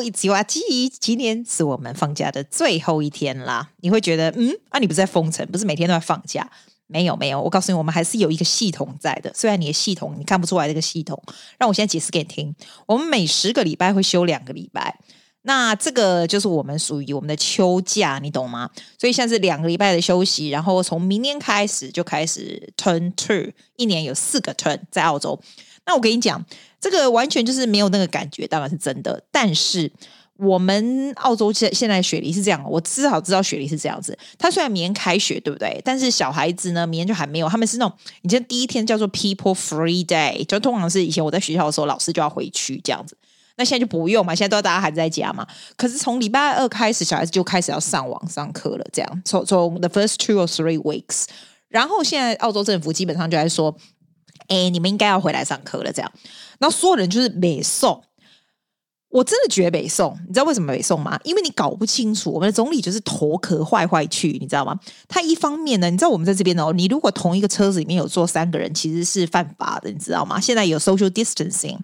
Hello，Hello，Hello，It's Yuaji。今天是我们放假的最后一天啦。你会觉得，嗯，啊，你不是在封城，不是每天都在放假？没有，没有。我告诉你，我们还是有一个系统在的。虽然你的系统你看不出来这个系统，让我现在解释给你听。我们每十个礼拜会休两个礼拜，那这个就是我们属于我们的秋假，你懂吗？所以现在是两个礼拜的休息，然后从明年开始就开始 turn two，一年有四个 turn 在澳洲。那我跟你讲，这个完全就是没有那个感觉，当然是真的。但是我们澳洲现现在雪梨是这样，我至少知道雪梨是这样子。他虽然明天开学，对不对？但是小孩子呢，明天就还没有。他们是那种，你知道第一天叫做 People Free Day，就通常是以前我在学校的时候，老师就要回去这样子。那现在就不用嘛，现在都大家还在家嘛。可是从礼拜二开始，小孩子就开始要上网上课了，这样从从 the first two or three weeks。然后现在澳洲政府基本上就在说。哎，你们应该要回来上课了，这样，然后所有人就是北宋，我真的觉得北宋，你知道为什么北宋吗？因为你搞不清楚，我们的总理就是头壳坏坏去，你知道吗？他一方面呢，你知道我们在这边哦，你如果同一个车子里面有坐三个人，其实是犯法的，你知道吗？现在有 social distancing，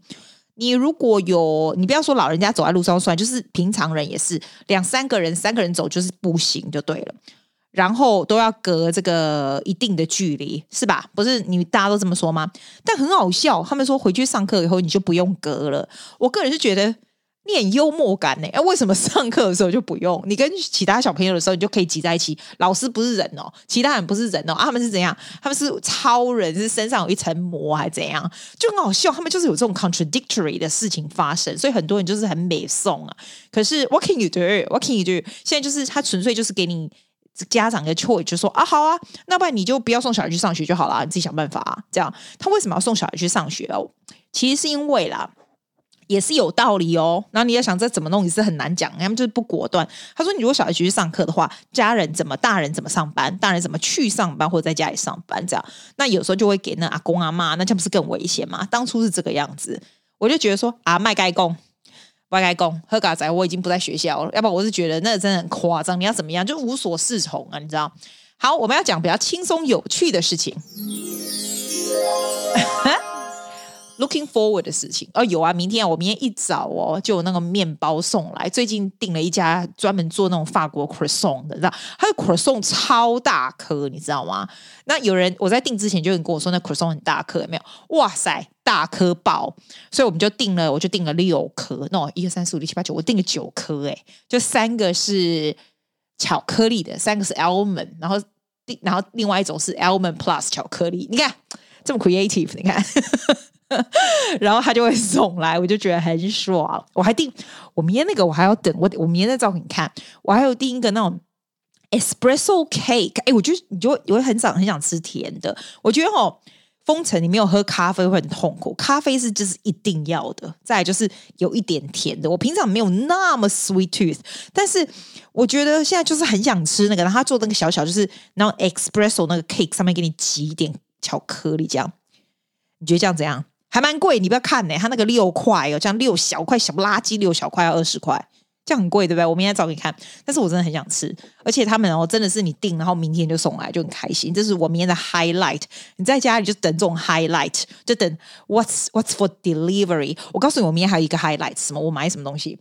你如果有，你不要说老人家走在路上算，就是平常人也是两三个人，三个人走就是不行，就对了。然后都要隔这个一定的距离，是吧？不是你大家都这么说吗？但很好笑，他们说回去上课以后你就不用隔了。我个人是觉得你很幽默感呢。哎，为什么上课的时候就不用？你跟其他小朋友的时候你就可以挤在一起。老师不是人哦，其他人不是人哦，啊，他们是怎样？他们是超人，是身上有一层膜还是怎样？就很好笑。他们就是有这种 contradictory 的事情发生，所以很多人就是很美送啊。可是 what can you do？What can you do？现在就是他纯粹就是给你。家长的 choice 就说啊，好啊，那不然你就不要送小孩去上学就好了，你自己想办法啊。这样，他为什么要送小孩去上学哦？其实是因为啦，也是有道理哦。然后你要想这怎么弄也是很难讲，他们就是不果断。他说，你如果小孩去上课的话，家人怎么，大人怎么上班，大人怎么去上班或者在家里上班这样，那有时候就会给那阿公阿妈，那这不是更危险吗？当初是这个样子，我就觉得说啊，麦该公。外该讲，喝嘎仔，我已经不在学校了。要不然我是觉得那真的很夸张。你要怎么样，就无所适从啊，你知道？好，我们要讲比较轻松有趣的事情。Looking forward 的事情哦，有啊，明天我明天一早哦，就有那个面包送来。最近订了一家专门做那种法国 croissant 的，你知道？它的 croissant 超大颗，你知道吗？那有人我在订之前就有人跟我说，那 croissant 很大颗，有没有？哇塞，大颗爆！所以我们就订了，我就订了六颗，那一二三四五六七八九，我订了九颗，哎，就三个是巧克力的，三个是 almond，然后然后另外一种是 almond plus 巧克力，你看这么 creative，你看。然后他就会送来，我就觉得很爽。我还订我明天那个，我还要等我我明天再照给你看。我还有订一个那种 espresso cake。哎，我觉得你就我会很想很想吃甜的。我觉得哦，封城你没有喝咖啡会很痛苦，咖啡是就是一定要的。再就是有一点甜的。我平常没有那么 sweet tooth，但是我觉得现在就是很想吃那个。然后他做那个小小就是然后 espresso 那个 cake 上面给你挤一点巧克力，这样你觉得这样怎样？还蛮贵，你不要看呢、欸，它那个六块哦，这样六小块小垃圾，六小块要二十块，这样很贵，对不对？我明天找给你看，但是我真的很想吃，而且他们哦，真的是你订，然后明天就送来，就很开心。这是我明天的 highlight。你在家里就等这种 highlight，就等 what's what's for delivery。我告诉你，我明天还有一个 highlight，什么？我买什么东西？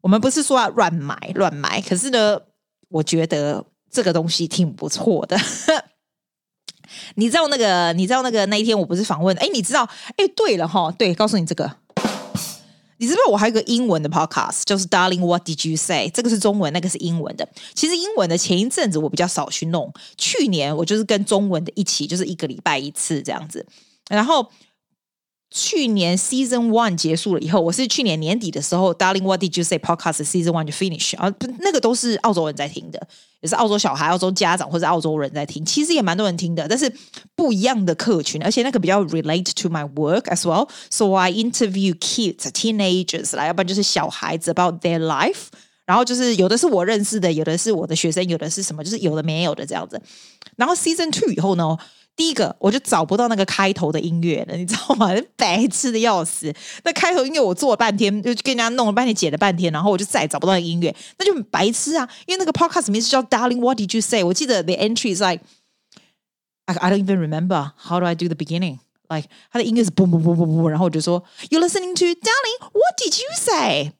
我们不是说要乱买乱买，可是呢，我觉得这个东西挺不错的。你知道那个？你知道那个？那一天我不是访问？哎，你知道？哎，对了哈，对，告诉你这个，你知不知道我还有个英文的 podcast，就是 Darling What Did You Say？这个是中文，那个是英文的。其实英文的前一阵子我比较少去弄，去年我就是跟中文的一起，就是一个礼拜一次这样子，然后。去年 Season One 结束了以后，我是去年年底的时候，Darling What Did You Say Podcast Season One 就 finish 啊，那个都是澳洲人在听的，也是澳洲小孩、澳洲家长或者澳洲人在听，其实也蛮多人听的，但是不一样的客群，而且那个比较 relate to my work as well。So I interview kids, teenagers，来，要不然就是小孩子 about their life，然后就是有的是我认识的，有的是我的学生，有的是什么，就是有的没有的这样子。然后 Season Two 以后呢？第一个，我就找不到那个开头的音乐了，你知道吗？白痴的要死。那开头音乐我做了半天，就跟人家弄了半天，解了半天，然后我就再也找不到音乐，那就很白痴啊！因为那个 podcast 名字叫 Darling What Did You Say？我记得 the entry is like I don't even remember how do I do the beginning like 它的音乐是 boom boom boom boom boom，，然后我就说 You listening to Darling What Did You Say？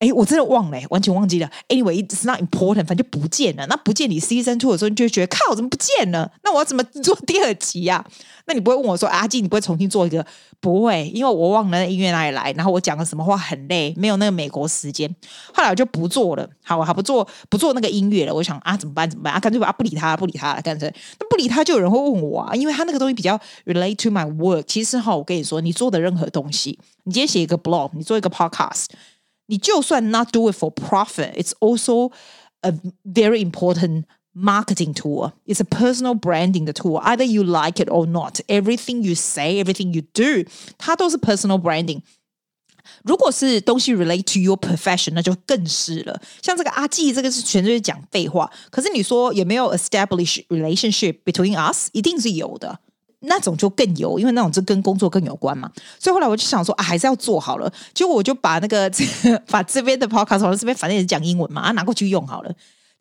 哎，我真的忘了，完全忘记了。Anyway，it's not important，反正就不见了。那不见你 season two 的时候，你就会觉得靠，怎么不见了？那我要怎么做第二集呀、啊？那你不会问我说，阿静，你不会重新做一个？不会，因为我忘了那音乐哪里来，然后我讲了什么话很累，没有那个美国时间。后来我就不做了，好，我还不做，不做那个音乐了。我想啊，怎么办？怎么办？啊，干脆把啊不理他，不理他了，干脆。那不理他，就有人会问我啊，因为他那个东西比较 relate to my work。其实哈，我跟你说，你做的任何东西，你今天写一个 blog，你做一个 podcast。你就算 not do it for profit, it's also a very important marketing tool. It's a personal branding 的 tool. Either you like it or not, everything you say, everything you do，它都是 personal branding。如果是东西 relate to your profession，那就更是了。像这个阿纪，这个是全就是讲废话。可是你说有没有 establish relationship between us？一定是有的。 那种就更油，因为那种就跟工作更有关嘛。所以后来我就想说啊，还是要做好了。结果我就把那个 把这边的 podcast 这边反正也是讲英文嘛，啊拿过去用好了。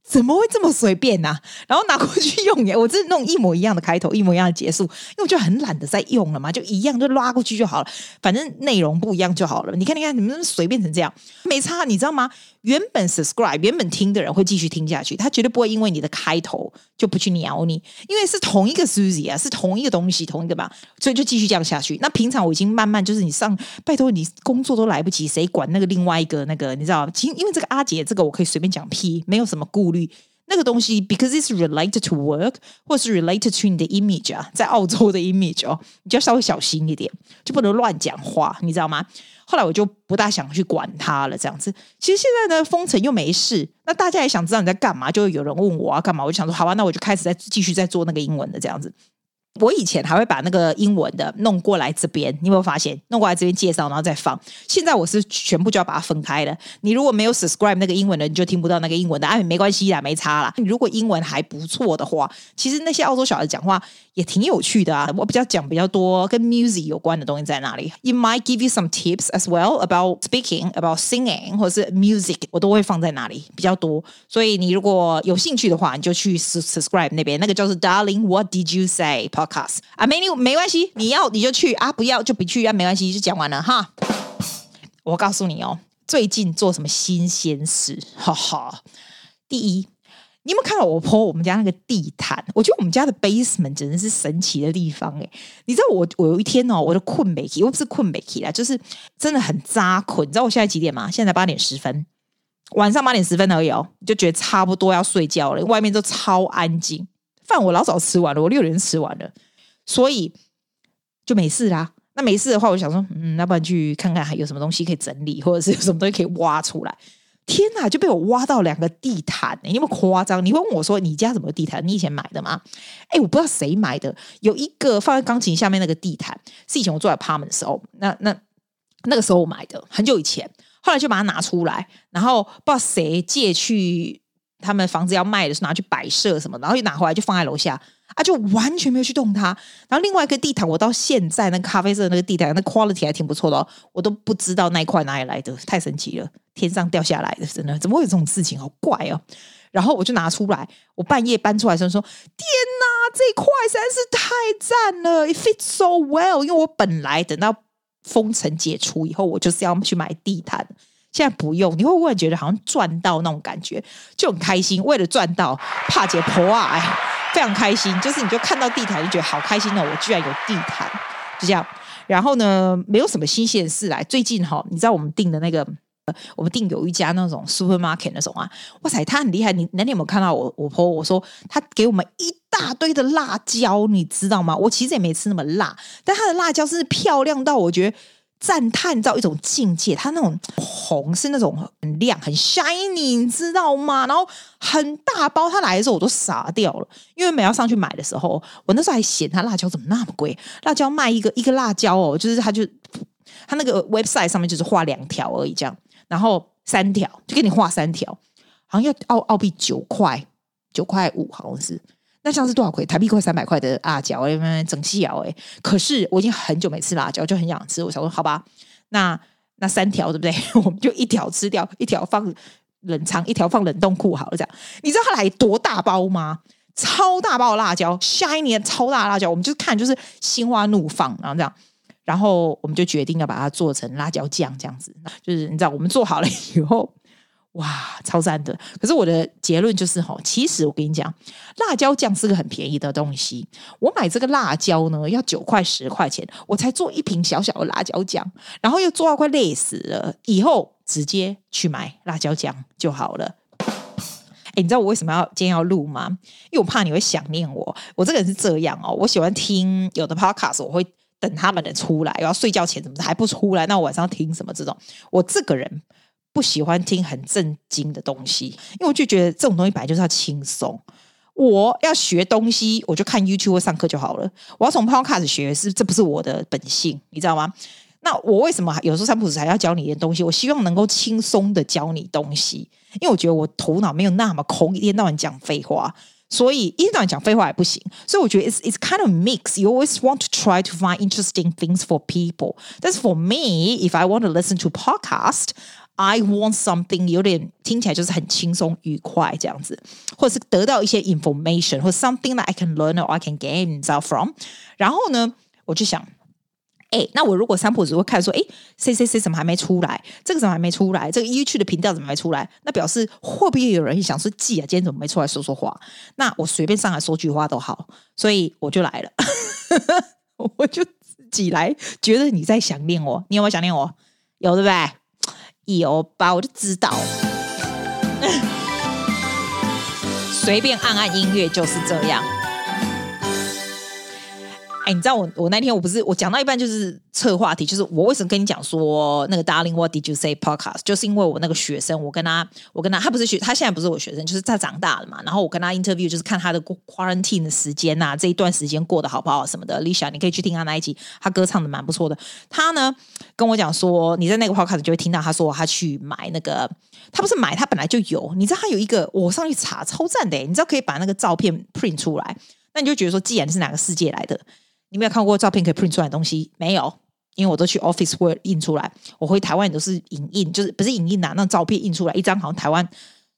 怎么会这么随便呢、啊？然后拿过去用耶，我真的弄一模一样的开头，一模一样的结束，因为我就很懒得再用了嘛，就一样就拉过去就好了，反正内容不一样就好了。你看，你看，你们随便成这样，没差，你知道吗？原本 subscribe 原本听的人会继续听下去，他绝对不会因为你的开头就不去鸟你，因为是同一个 Suzy 啊，是同一个东西，同一个吧，所以就继续这样下去。那平常我已经慢慢就是你上，拜托你工作都来不及，谁管那个另外一个那个？你知道吗？其实因为这个阿姐，这个我可以随便讲屁，没有什么顾虑。那个东西，because it's related to work，或是 related to 你的 image 啊，在澳洲的 image 哦，你就要稍微小心一点，就不能乱讲话，你知道吗？后来我就不大想去管他了，这样子。其实现在呢，封城又没事，那大家也想知道你在干嘛，就会有人问我啊干嘛，我就想说，好吧，那我就开始再继续再做那个英文的这样子。我以前还会把那个英文的弄过来这边，你有没有发现？弄过来这边介绍，然后再放。现在我是全部就要把它分开了。你如果没有 subscribe 那个英文的，你就听不到那个英文的。哎，没关系啦，没差啦。你如果英文还不错的话，其实那些澳洲小孩讲话也挺有趣的啊。我比较讲比较多跟 music 有关的东西在哪里？It might give you some tips as well about speaking, about singing，或是 music，我都会放在哪里比较多。所以你如果有兴趣的话，你就去 subscribe 那边，那个叫做 Darling What Did You Say？啊，没你没关系，你要你就去啊，不要就不去啊，没关系，就讲完了哈。我告诉你哦，最近做什么新鲜事？哈哈。第一，你有没有看到我 po 我们家那个地毯？我觉得我们家的 basement 真的是神奇的地方哎。你知道我我有一天哦，我的困没起，我不是困没起啦，就是真的很扎困。你知道我现在几点吗？现在八点十分，晚上八点十分而已哦，就觉得差不多要睡觉了。外面都超安静。饭我老早吃完了，我六点吃完了，所以就没事啦。那没事的话，我想说，嗯，要不然去看看还有什么东西可以整理，或者是有什么东西可以挖出来。天哪，就被我挖到两个地毯，欸，你有没有夸张？你会问我说，你家怎么地毯？你以前买的吗？哎，我不知道谁买的，有一个放在钢琴下面那个地毯，是以前我住在帕门的时候，那那那个时候我买的，很久以前。后来就把它拿出来，然后不知道谁借去。他们房子要卖的时候拿去摆设什么，然后又拿回来就放在楼下啊，就完全没有去动它。然后另外一个地毯，我到现在那个咖啡色的那个地毯，那 quality 还挺不错的，我都不知道那一块哪里来的，太神奇了，天上掉下来的，真的，怎么会有这种事情？好怪哦。然后我就拿出来，我半夜搬出来的时候说：“天哪，这一块实在是太赞了，it fits so well。”因为我本来等到封城解除以后，我就是要去买地毯。现在不用，你会不会觉得好像赚到那种感觉，就很开心。为了赚到，怕姐婆啊，哎，非常开心。就是你就看到地毯就觉得好开心哦，我居然有地毯，就这样。然后呢，没有什么新鲜事来。最近哈，你知道我们订的那个，我们订有一家那种 supermarket 那种啊，哇塞，他很厉害。你那天有没有看到我我婆我说他给我们一大堆的辣椒，你知道吗？我其实也没吃那么辣，但他的辣椒是漂亮到我觉得。赞叹到一种境界，它那种红是那种很亮、很 shiny，你知道吗？然后很大包，它来的时候我都傻掉了，因为每要上去买的时候，我那时候还嫌它辣椒怎么那么贵，辣椒卖一个一个辣椒哦，就是它就它那个 website 上面就是画两条而已，这样，然后三条就给你画三条，好像要澳澳币九块九块五，好像是。那像是多少块？台币快三百块的辣椒，哎，整细咬哎。可是我已经很久没吃辣椒，就很想吃。我想说，好吧，那那三条对不对？我们就一条吃掉，一条放冷藏，一条放冷冻库，好了，这样。你知道它来多大包吗？超大包的辣椒，下一年超大辣椒，我们就看就是心花怒放，然后这样。然后我们就决定要把它做成辣椒酱，这样子，就是你知道，我们做好了以后，哇，超赞的。可是我的结论就是，哈，其实我跟你讲，辣椒酱是个很便宜的东西。我买这个辣椒呢，要九块十块钱，我才做一瓶小小的辣椒酱，然后又做到快累死了。以后直接去买辣椒酱就好了。哎，你知道我为什么要今天要录吗？因为我怕你会想念我。我这个人是这样哦，我喜欢听有的 podcast，我会。等他们的出来，然后睡觉前怎么还不出来？那我晚上听什么？这种我这个人不喜欢听很正经的东西，因为我就觉得这种东西本来就是要轻松。我要学东西，我就看 YouTube 上课就好了。我要从 Podcast 学，是这不是我的本性，你知道吗？那我为什么有时候三普子还要教你一点东西？我希望能够轻松的教你东西，因为我觉得我头脑没有那么空，一天到晚讲废话。所以一天到晚讲废话也不行，所以我觉得 it's it's kind of mix. You always want to try to find interesting things for people. That's for me. If I want to listen to podcast, I want something 有点听起来就是很轻松愉快这样子，或者是得到一些 information 或 something that I can learn or I can gain from。然后呢，我就想。哎，那我如果三不五时会看说，哎，谁谁谁怎么还没出来？这个怎么还没出来？这个 YouTube 的频道怎么没出来？那表示会不会有人想说，记啊，今天怎么没出来说说话？那我随便上来说句话都好，所以我就来了，我就自己来，觉得你在想念我，你有没有想念我？有对不对？有吧，我就知道，随便按按音乐就是这样。你知道我我那天我不是我讲到一半就是策话题，就是我为什么跟你讲说那个 Darling What Did You Say Podcast，就是因为我那个学生，我跟他我跟他他不是学，他现在不是我学生，就是他长大了嘛。然后我跟他 interview，就是看他的 quarantine 的时间呐、啊，这一段时间过得好不好什么的。Lisa，你可以去听他那一集，他歌唱的蛮不错的。他呢跟我讲说，你在那个 podcast 就会听到他说他去买那个，他不是买，他本来就有。你知道他有一个，我上去查超赞的，你知道可以把那个照片 print 出来，那你就觉得说，既然是哪个世界来的。你没有看过照片可以 print 出来的东西？没有，因为我都去 office word 印出来。我回台湾都是影印，就是不是影印啊，那照片印出来一张，好像台湾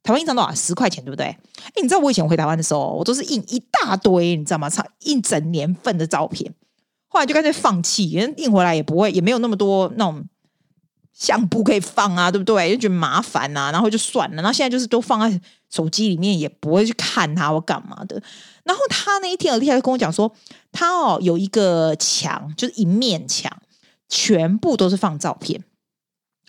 台湾一张多少？十块钱，对不对？哎，你知道我以前回台湾的时候，我都是印一大堆，你知道吗？差印整年份的照片，后来就干脆放弃，因为印回来也不会，也没有那么多那种相簿可以放啊，对不对？就觉得麻烦啊，然后就算了。然后现在就是都放在手机里面，也不会去看它或干嘛的。然后他那一天，厉害就跟我讲说，他哦有一个墙，就是一面墙，全部都是放照片。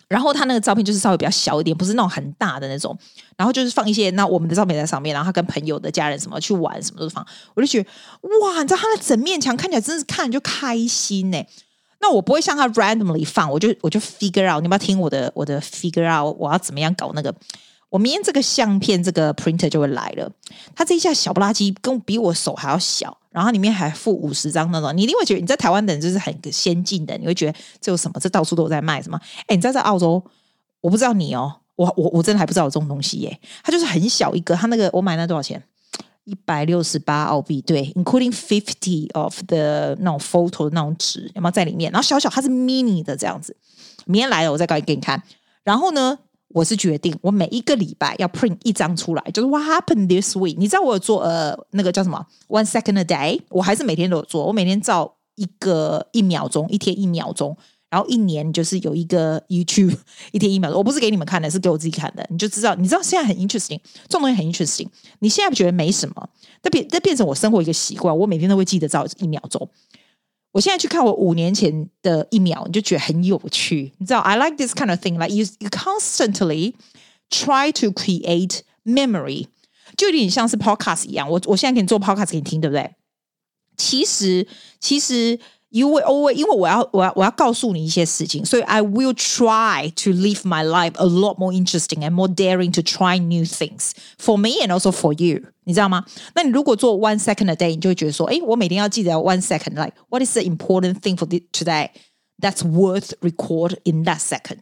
然后他那个照片就是稍微比较小一点，不是那种很大的那种。然后就是放一些那我们的照片在上面，然后他跟朋友的家人什么去玩，什么都放。我就觉得哇，你知道他的整面墙看起来真是看就开心呢。那我不会像他 randomly 放，我就我就 figure out，你要不要听我的我的 figure out，我要怎么样搞那个。我明天这个相片这个 printer 就会来了，它这一下小不拉几，跟比我手还要小，然后里面还附五十张那种，你一定会觉得你在台湾的人就是很先进的，你会觉得这有什么？这到处都在卖什么？哎，你知道在澳洲，我不知道你哦，我我我真的还不知道有这种东西耶，它就是很小一个，它那个我买那多少钱？一百六十八澳币，对，including fifty of the 那种 photo 那种纸，有没有在里面？然后小小它是 mini 的这样子，明天来了我再搞给你看，然后呢？我是决定，我每一个礼拜要 print 一张出来，就是 What happened this week？你知道我有做呃那个叫什么 One second a day？我还是每天都有做，我每天照一个一秒钟，一天一秒钟，然后一年就是有一个 YouTube 一天一秒钟。我不是给你们看的，是给我自己看的，你就知道，你知道现在很 interesting，这种东西很 interesting。你现在觉得没什么，但变但变成我生活一个习惯，我每天都会记得照一秒钟。我现在去看我五年前的一秒，你就觉得很有趣。你知道，I like this kind of thing. Like you, you constantly try to create memory，就有点像是 podcast 一样。我我现在给你做 podcast 给你听，对不对？其实，其实。You will always，因为我要我要我要告诉你一些事情，所以 I will try to live my life a lot more interesting and more daring to try new things for me and also for you，你知道吗？那你如果做 one second a day，你就会觉得说，诶，我每天要记得 one second，like what is the important thing for today that's worth record in that second。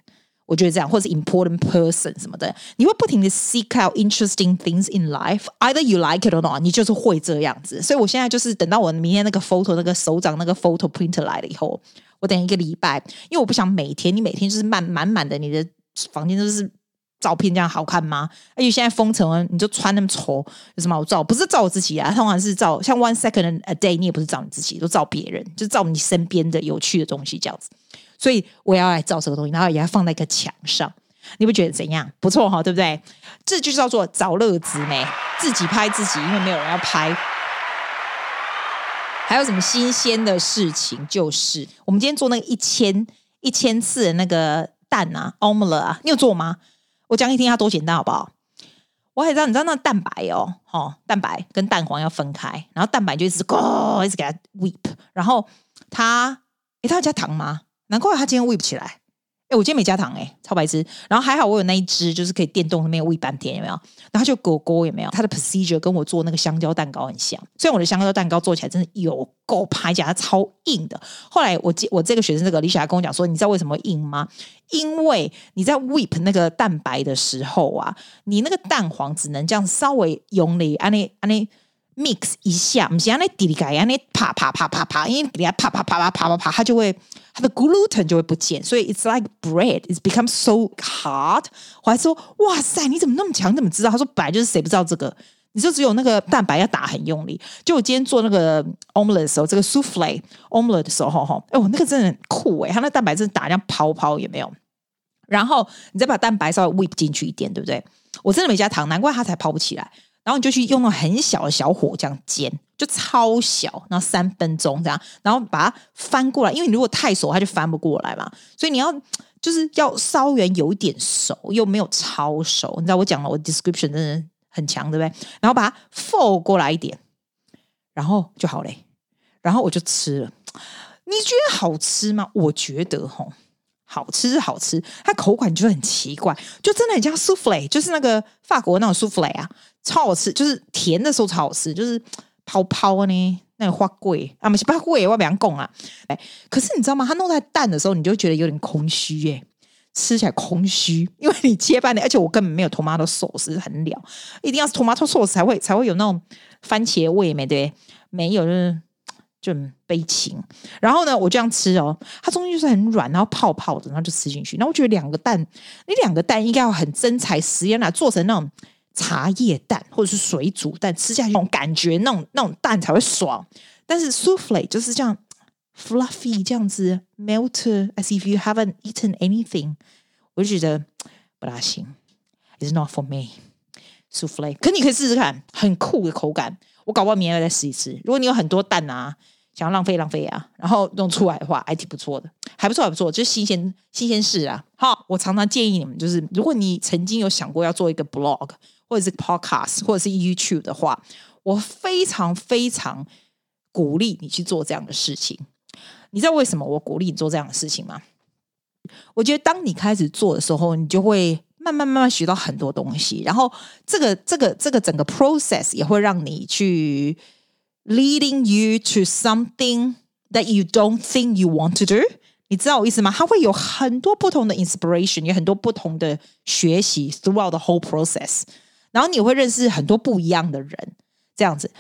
我觉得这样，或者 important person 什么的，你会不停的 seek out interesting things in life，either you like it or not，你就是会这样子。所以我现在就是等到我明天那个 photo 那个手掌那个 photo printer 来了以后，我等一个礼拜，因为我不想每天你每天就是满满满的，你的房间都是照片这样好看吗？而且现在封城了，你就穿那么丑，有什么好照？不是照我自己啊，通常是照像 one second a day，你也不是照你自己，都照别人，就照你身边的有趣的东西这样子。所以我要来照这个东西，然后也要放在一个墙上，你不觉得怎样？不错哈，对不对？这就叫做找乐子没？自己拍自己，因为没有人要拍。还有什么新鲜的事情？就是我们今天做那个一千一千次的那个蛋啊，omelette 啊，你有做吗？我讲给你听，它多简单，好不好？我还知道，你知道那蛋白哦，哦，蛋白跟蛋黄要分开，然后蛋白就一直咕，一直给它 whip，然后它，诶，它要加糖吗？难怪它今天 whip 不起来。哎，我今天没加糖哎，超白痴。然后还好我有那一支，就是可以电动那边喂半天，有没有？然后就狗狗有没有？它的 procedure 跟我做那个香蕉蛋糕很像。虽然我的香蕉蛋糕做起来真的有够拍夹，它超硬的。后来我我这个学生这个李小孩跟我讲说，你知道为什么硬吗？因为你在 whip 那个蛋白的时候啊，你那个蛋黄只能这样稍微用力按呢按呢。Mix 一下，不是按那滴滴盖，按那啪啪啪啪啪，因为给它啪啪啪啪啪啪啪，它就会它的 gluten 就会不见，所以 it's like bread, it becomes so hard。我还说，哇塞，你怎么那么强？怎么知道？他说，本来就是谁不知道这个？你就只有那个蛋白要打很用力。就我今天做那个 omelette 的时候，这个 souffle omelette 的时候，哈，哎，我那个真的很酷哎，它那蛋白真的打这样泡泡有没有？然后你再把蛋白稍微 whip 进去一点，对不对？我真的没加糖，难怪它才泡不起来。然后你就去用那很小的小火这样煎，就超小，然后三分钟这样，然后把它翻过来，因为你如果太熟，它就翻不过来嘛。所以你要就是要稍微有点熟，又没有超熟。你知道我讲了，我 description 真的很强，对不对？然后把它 fold 过来一点，然后就好嘞。然后我就吃了，你觉得好吃吗？我觉得吼。好吃是好吃，它口感就很奇怪，就真的很像 souffle，就是那个法国那种 souffle 啊，超好吃，就是甜的时候超好吃，就是泡泡呢，那个花贵啊，不是花贵，我不想讲啊，哎，可是你知道吗？它弄在蛋的时候，你就觉得有点空虚耶，吃起来空虚，因为你切半的，而且我根本没有 tomato sauce，很了，一定要 tomato sauce 才会才会有那种番茄味没对，没有就是。就很悲情，然后呢，我这样吃哦，它中间就是很软，然后泡泡的，然后就吃进去。然后我觉得两个蛋，你两个蛋应该要很真材实料来做成那种茶叶蛋或者是水煮蛋，吃下去那种感觉，那种那种蛋才会爽。但是 souffle 就是这样 fluffy 这样子 melt as if you haven't eaten anything，我就觉得不大行，It's not for me souffle。可你可以试试看，很酷的口感。我搞不好明天再试一次。如果你有很多蛋啊，想要浪费浪费啊，然后弄出来的话，还挺不错的，还不错，还不错，就是新鲜新鲜事啊。好，我常常建议你们，就是如果你曾经有想过要做一个 blog 或者是 podcast 或者是 YouTube 的话，我非常非常鼓励你去做这样的事情。你知道为什么我鼓励你做这样的事情吗？我觉得当你开始做的时候，你就会。慢慢慢慢学到很多东西，然后这个这个这个整个 process 也会让你去 leading you to something that you don't think you want to do。你知道我意思吗？它会有很多不同的 inspiration，有很多不同的学习 throughout the whole process。然后你会认识很多不一样的人，这样子。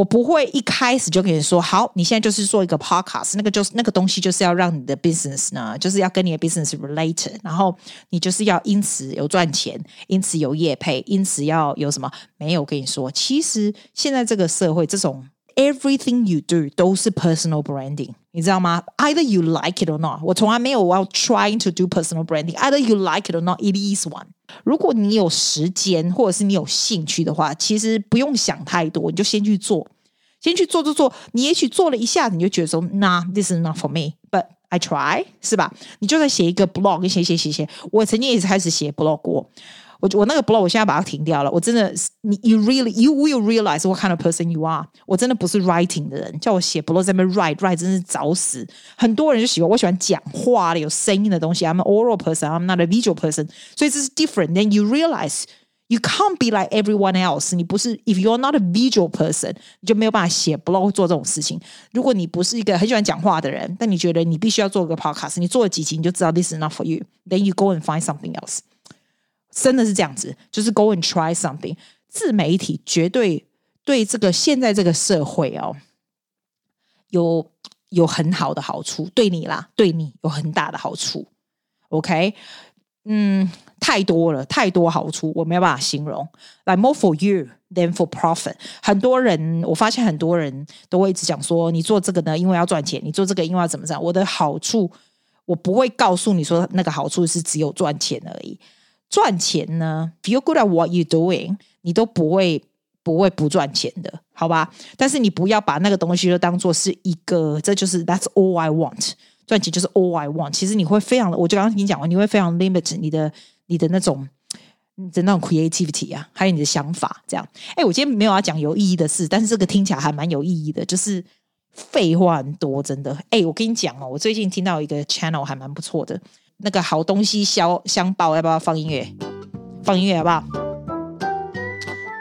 我不会一开始就跟你说，好，你现在就是做一个 podcast，那个就是那个东西就是要让你的 business 呢，就是要跟你的 business related，然后你就是要因此有赚钱，因此有业配，因此要有什么？没有，跟你说，其实现在这个社会，这种 everything you do 都是 personal branding，你知道吗？Either you like it or not，我从来没有我要 trying to do personal branding，either you like it or not，it is one。如果你有时间，或者是你有兴趣的话，其实不用想太多，你就先去做，先去做做做。你也许做了一下子，你就觉得说，Nah, this is not for me, but I try，是吧？你就在写一个 blog，写写写写。我曾经也是开始写 blog 过。 我我那个 blog 我现在把它停掉了。我真的，你 you really you will realize what kind of person you are。我真的不是 writing 的人，叫我写 blog 在那边 write write 真是找死。很多人就喜欢我喜欢讲话的有声音的东西。I'm an oral person, I'm not a visual person。所以这是 different。Then you realize you can't be like everyone else。你不是 if you're not a visual person，你就没有办法写 blog 做这种事情。如果你不是一个很喜欢讲话的人，但你觉得你必须要做个 podcast，你做了几集你就知道 this is not for you。Then you go and find something else。真的是这样子，就是 go and try something。自媒体绝对对这个现在这个社会哦，有有很好的好处，对你啦，对你有很大的好处。OK，嗯，太多了，太多好处，我没有办法形容。Like more for you than for profit。很多人，我发现很多人都会一直讲说，你做这个呢，因为要赚钱；你做这个，因为要怎么样？我的好处，我不会告诉你说那个好处是只有赚钱而已。赚钱呢，feel good at what you doing，你都不会不会不赚钱的，好吧？但是你不要把那个东西就当做是一个，这就是 That's all I want。赚钱就是 all I want。其实你会非常的，我就刚刚跟你讲过，你会非常 limit 你的你的那种你的那种 creativity 啊，还有你的想法。这样，哎，我今天没有要讲有意义的事，但是这个听起来还蛮有意义的，就是废话很多，真的。哎，我跟你讲哦，我最近听到一个 channel 还蛮不错的，那个好东西消香包，要不要放音乐？放音乐好不好？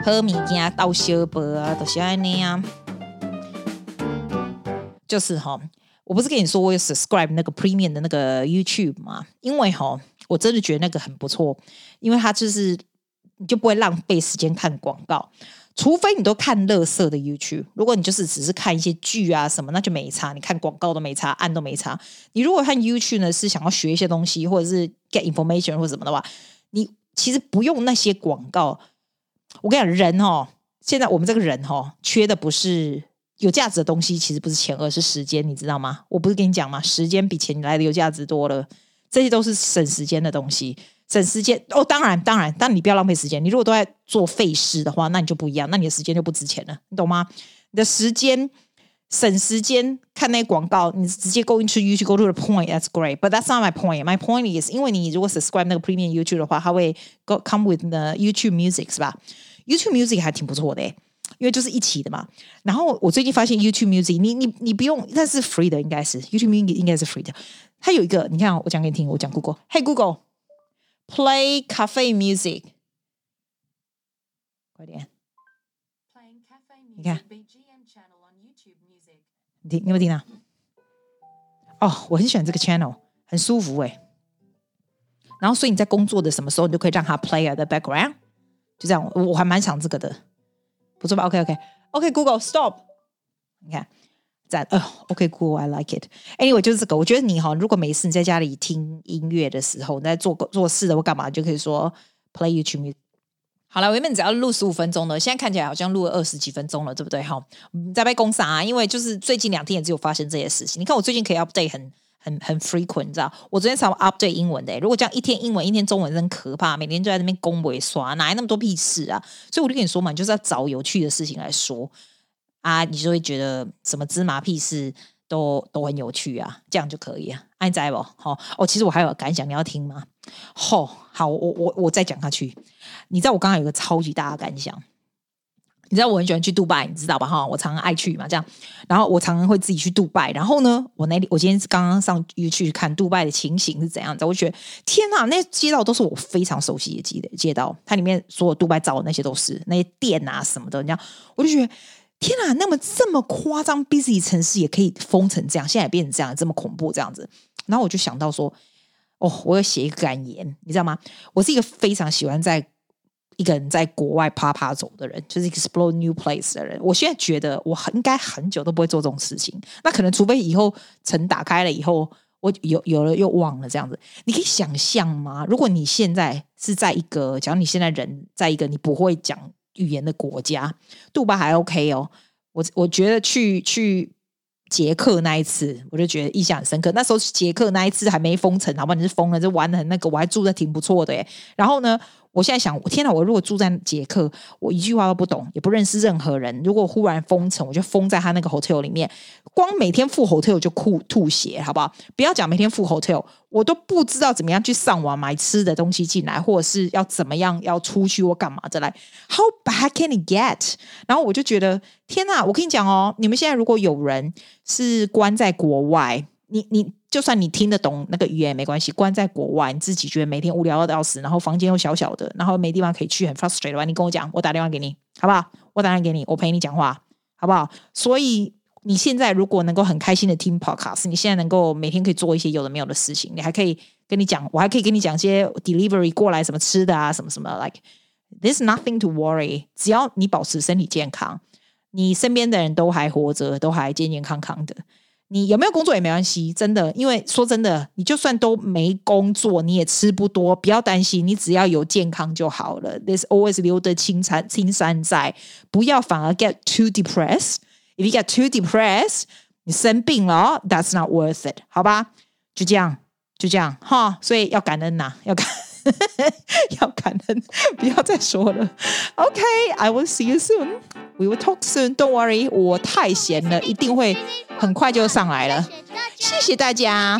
喝米加倒小杯啊，都喜欢那样，就是哈。我不是跟你说我有 subscribe 那个 premium 的那个 YouTube 吗？因为哈，我真的觉得那个很不错，因为它就是你就不会浪费时间看广告，除非你都看垃圾的 YouTube。如果你就是只是看一些剧啊什么，那就没差，你看广告都没差，按都没差。你如果看 YouTube 呢，是想要学一些东西，或者是 get information 或者什么的话，你其实不用那些广告。我跟你讲，人哦，现在我们这个人哦，缺的不是。有价值的东西其实不是钱，而是时间，你知道吗？我不是跟你讲吗？时间比钱来的有价值多了，这些都是省时间的东西，省时间哦。当然，当然，但你不要浪费时间。你如果都在做废事的话，那你就不一样，那你的时间就不值钱了，你懂吗？你的时间省时间看那广告，你直接 go into YouTube go to the point that's great, but that's not my point. My point is，因为你如果 subscribe 那个 premium YouTube 的话，它会 go come with the YouTube Music 是吧？YouTube Music 还挺不错的诶。因为就是一起的嘛，然后我最近发现 YouTube Music，你你你不用，但是 free 的应该是 YouTube Music 应该是 free 的。它有一个，你看我讲给你听，我讲 Google，Hey Google Google，Play Cafe Music，快点，你看，你听，你有没有听到？哦，我很喜欢这个 channel，很舒服诶。然后所以你在工作的什么时候，你就可以让它 play at the background，就这样，我我还蛮想这个的。不错吧？OK，OK，OK，Google，Stop。你看，在呃，OK，cool，I like it。Anyway，就是这个。我觉得你哈，如果没事你在家里听音乐的时候，你在做做事的或干嘛，就可以说 Play YouTube。好了，我原本只要录十五分钟的，现在看起来好像录了二十几分钟了，对不对？哈，在被攻杀啊，因为就是最近两天也只有发生这些事情。你看我最近可以 update 很。很很 frequent，你知道？我昨天才 update 英文的，如果这样一天英文一天中文真可怕，每天就在那边恭维刷，哪来那么多屁事啊？所以我就跟你说嘛，你就是要找有趣的事情来说啊，你就会觉得什么芝麻屁事都都很有趣啊，这样就可以啊。爱在不？好哦，其实我还有感想，你要听吗？吼、哦，好，我我我再讲下去。你知道我刚刚有个超级大的感想。你知道我很喜欢去杜拜，你知道吧？哈，我常常爱去嘛，这样。然后我常常会自己去杜拜。然后呢，我那里我今天是刚刚上去去看杜拜的情形是怎样子。我觉得天哪，那街道都是我非常熟悉的街街道，它里面所有杜拜造的那些都是那些店啊什么的，你知道，我就觉得天哪，那么这么夸张，busy 城市也可以封成这样，现在变成这样，这么恐怖这样子。然后我就想到说，哦，我要写一个感言，你知道吗？我是一个非常喜欢在。一个人在国外趴趴走的人，就是 explore new place 的人。我现在觉得我很应该很久都不会做这种事情。那可能除非以后城打开了以后，我有有了又忘了这样子。你可以想象吗？如果你现在是在一个，假如你现在人在一个你不会讲语言的国家，杜巴还 OK 哦。我我觉得去去捷克那一次，我就觉得印象很深刻。那时候捷克那一次还没封城，好吧？你是封了，就玩的很那个，我还住的挺不错的耶。然后呢？我现在想，天哪！我如果住在捷克，我一句话都不懂，也不认识任何人。如果忽然封城，我就封在他那个 hotel 里面，光每天付 hotel 就吐吐血，好不好？不要讲每天付 hotel，我都不知道怎么样去上网买吃的东西进来，或者是要怎么样要出去我干嘛再来？How bad can it get？然后我就觉得，天哪！我跟你讲哦，你们现在如果有人是关在国外，你你。就算你听得懂那个语言没关系，关在国外，你自己觉得每天无聊的要死，然后房间又小小的，然后没地方可以去，很 frustrated 的话，你跟我讲，我打电话给你，好不好？我打电话给你，我陪你讲话，好不好？所以你现在如果能够很开心的听 podcast，你现在能够每天可以做一些有的没有的事情，你还可以跟你讲，我还可以跟你讲些 delivery 过来什么吃的啊，什么什么，like there's nothing to worry，只要你保持身体健康，你身边的人都还活着，都还健健康康的。你有没有工作也没关系，真的，因为说真的，你就算都没工作，你也吃不多，不要担心，你只要有健康就好了。There's always 留得青山青山在，不要反而 get too depressed。If you get too depressed，你生病了，That's not worth it，好吧？就这样，就这样哈。所以要感恩呐，要感要感恩，不要再说了。OK，I will see you soon. We will talk soon. Don't worry，我太闲了，一定会。很快就上来了，谢谢大家。